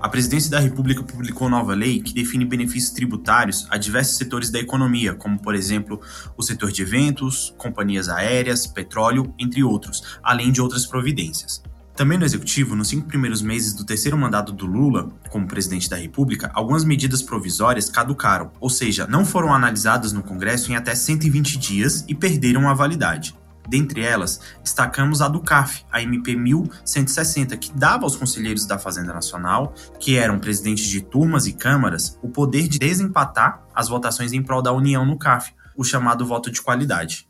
a Presidência da República publicou nova lei que define benefícios tributários a diversos setores da economia, como, por exemplo, o setor de eventos, companhias aéreas, petróleo, entre outros, além de outras providências. Também no Executivo, nos cinco primeiros meses do terceiro mandato do Lula como presidente da República, algumas medidas provisórias caducaram, ou seja, não foram analisadas no Congresso em até 120 dias e perderam a validade. Dentre elas, destacamos a do CAF, a MP 1160, que dava aos conselheiros da Fazenda Nacional, que eram presidentes de turmas e câmaras, o poder de desempatar as votações em prol da União no CAF, o chamado voto de qualidade.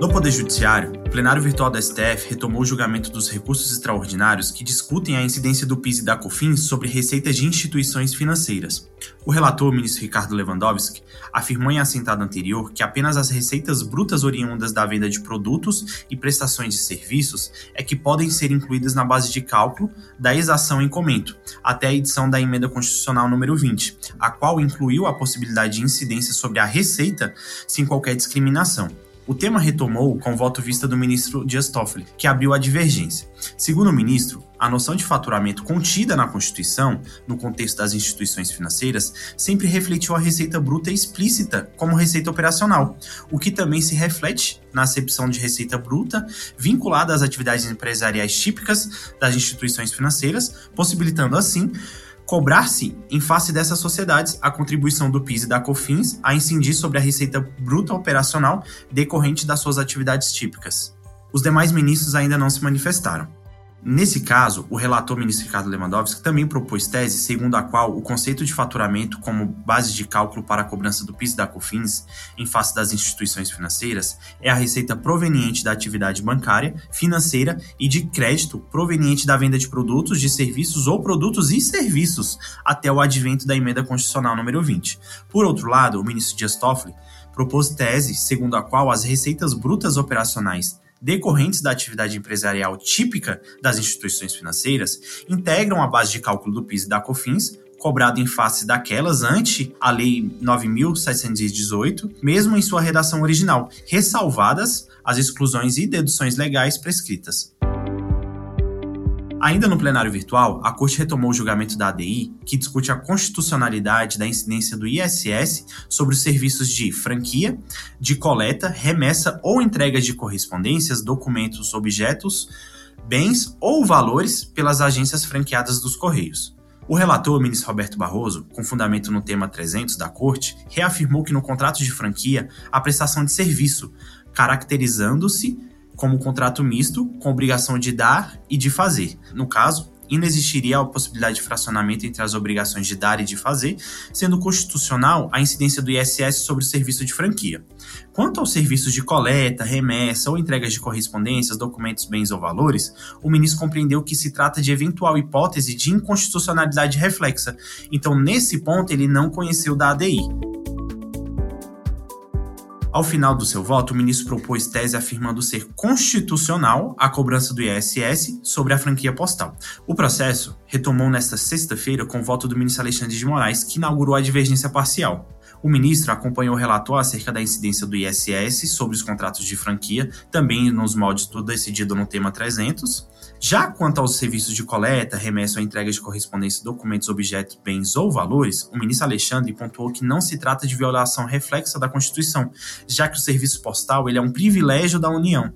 No Poder Judiciário, o plenário virtual da STF retomou o julgamento dos recursos extraordinários que discutem a incidência do PIS e da COFINS sobre receitas de instituições financeiras. O relator, o ministro Ricardo Lewandowski, afirmou em assentado anterior que apenas as receitas brutas oriundas da venda de produtos e prestações de serviços é que podem ser incluídas na base de cálculo da exação em comento, até a edição da emenda constitucional número 20, a qual incluiu a possibilidade de incidência sobre a receita sem qualquer discriminação. O tema retomou com o voto vista do ministro Dias Toffoli, que abriu a divergência. Segundo o ministro, a noção de faturamento contida na Constituição, no contexto das instituições financeiras, sempre refletiu a receita bruta explícita como receita operacional, o que também se reflete na acepção de receita bruta vinculada às atividades empresariais típicas das instituições financeiras, possibilitando assim cobrar-se, em face dessas sociedades, a contribuição do PIS e da COFINS a incidir sobre a receita bruta operacional decorrente das suas atividades típicas. Os demais ministros ainda não se manifestaram. Nesse caso, o relator ministro Ricardo Lewandowski também propôs tese segundo a qual o conceito de faturamento como base de cálculo para a cobrança do PIS e da COFINS em face das instituições financeiras é a receita proveniente da atividade bancária, financeira e de crédito proveniente da venda de produtos, de serviços ou produtos e serviços até o advento da emenda constitucional número 20. Por outro lado, o ministro Dias Toffoli propôs tese segundo a qual as receitas brutas operacionais decorrentes da atividade empresarial típica das instituições financeiras integram a base de cálculo do PIS e da COFINS, cobrado em face daquelas ante a Lei 9.718, mesmo em sua redação original, ressalvadas as exclusões e deduções legais prescritas. Ainda no plenário virtual, a Corte retomou o julgamento da ADI, que discute a constitucionalidade da incidência do ISS sobre os serviços de franquia, de coleta, remessa ou entrega de correspondências, documentos, objetos, bens ou valores pelas agências franqueadas dos Correios. O relator, ministro Roberto Barroso, com fundamento no tema 300 da Corte, reafirmou que no contrato de franquia a prestação de serviço, caracterizando-se como contrato misto, com obrigação de dar e de fazer. No caso, inexistiria a possibilidade de fracionamento entre as obrigações de dar e de fazer, sendo constitucional a incidência do ISS sobre o serviço de franquia. Quanto aos serviços de coleta, remessa ou entregas de correspondências, documentos, bens ou valores, o ministro compreendeu que se trata de eventual hipótese de inconstitucionalidade reflexa. Então, nesse ponto, ele não conheceu da ADI. Ao final do seu voto, o ministro propôs tese afirmando ser constitucional a cobrança do ISS sobre a franquia postal. O processo retomou nesta sexta-feira com o voto do ministro Alexandre de Moraes, que inaugurou a divergência parcial. O ministro acompanhou o relator acerca da incidência do ISS sobre os contratos de franquia, também nos moldes do decidido no tema 300, já quanto aos serviços de coleta, remessa ou entrega de correspondência, documentos, objetos, bens ou valores, o ministro Alexandre pontuou que não se trata de violação reflexa da Constituição, já que o serviço postal ele é um privilégio da União.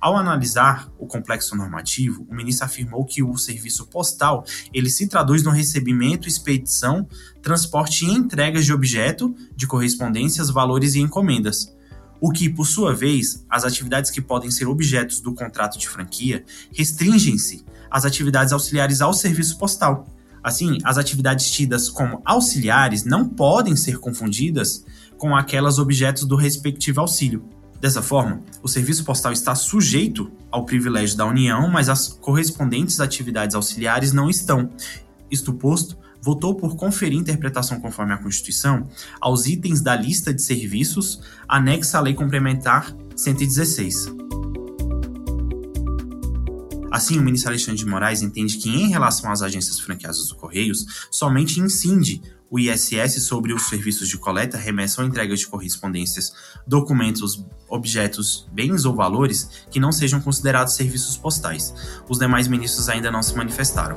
Ao analisar o complexo normativo, o ministro afirmou que o serviço postal ele se traduz no recebimento, expedição, transporte e entregas de objeto, de correspondências, valores e encomendas o que, por sua vez, as atividades que podem ser objetos do contrato de franquia restringem-se às atividades auxiliares ao serviço postal. Assim, as atividades tidas como auxiliares não podem ser confundidas com aquelas objetos do respectivo auxílio. Dessa forma, o serviço postal está sujeito ao privilégio da União, mas as correspondentes atividades auxiliares não estão. Isto posto, votou por conferir interpretação conforme a Constituição aos itens da lista de serviços anexa à Lei Complementar 116. Assim, o ministro Alexandre de Moraes entende que, em relação às agências franqueadas do Correios, somente incide o ISS sobre os serviços de coleta, remessa ou entrega de correspondências, documentos, objetos, bens ou valores que não sejam considerados serviços postais. Os demais ministros ainda não se manifestaram.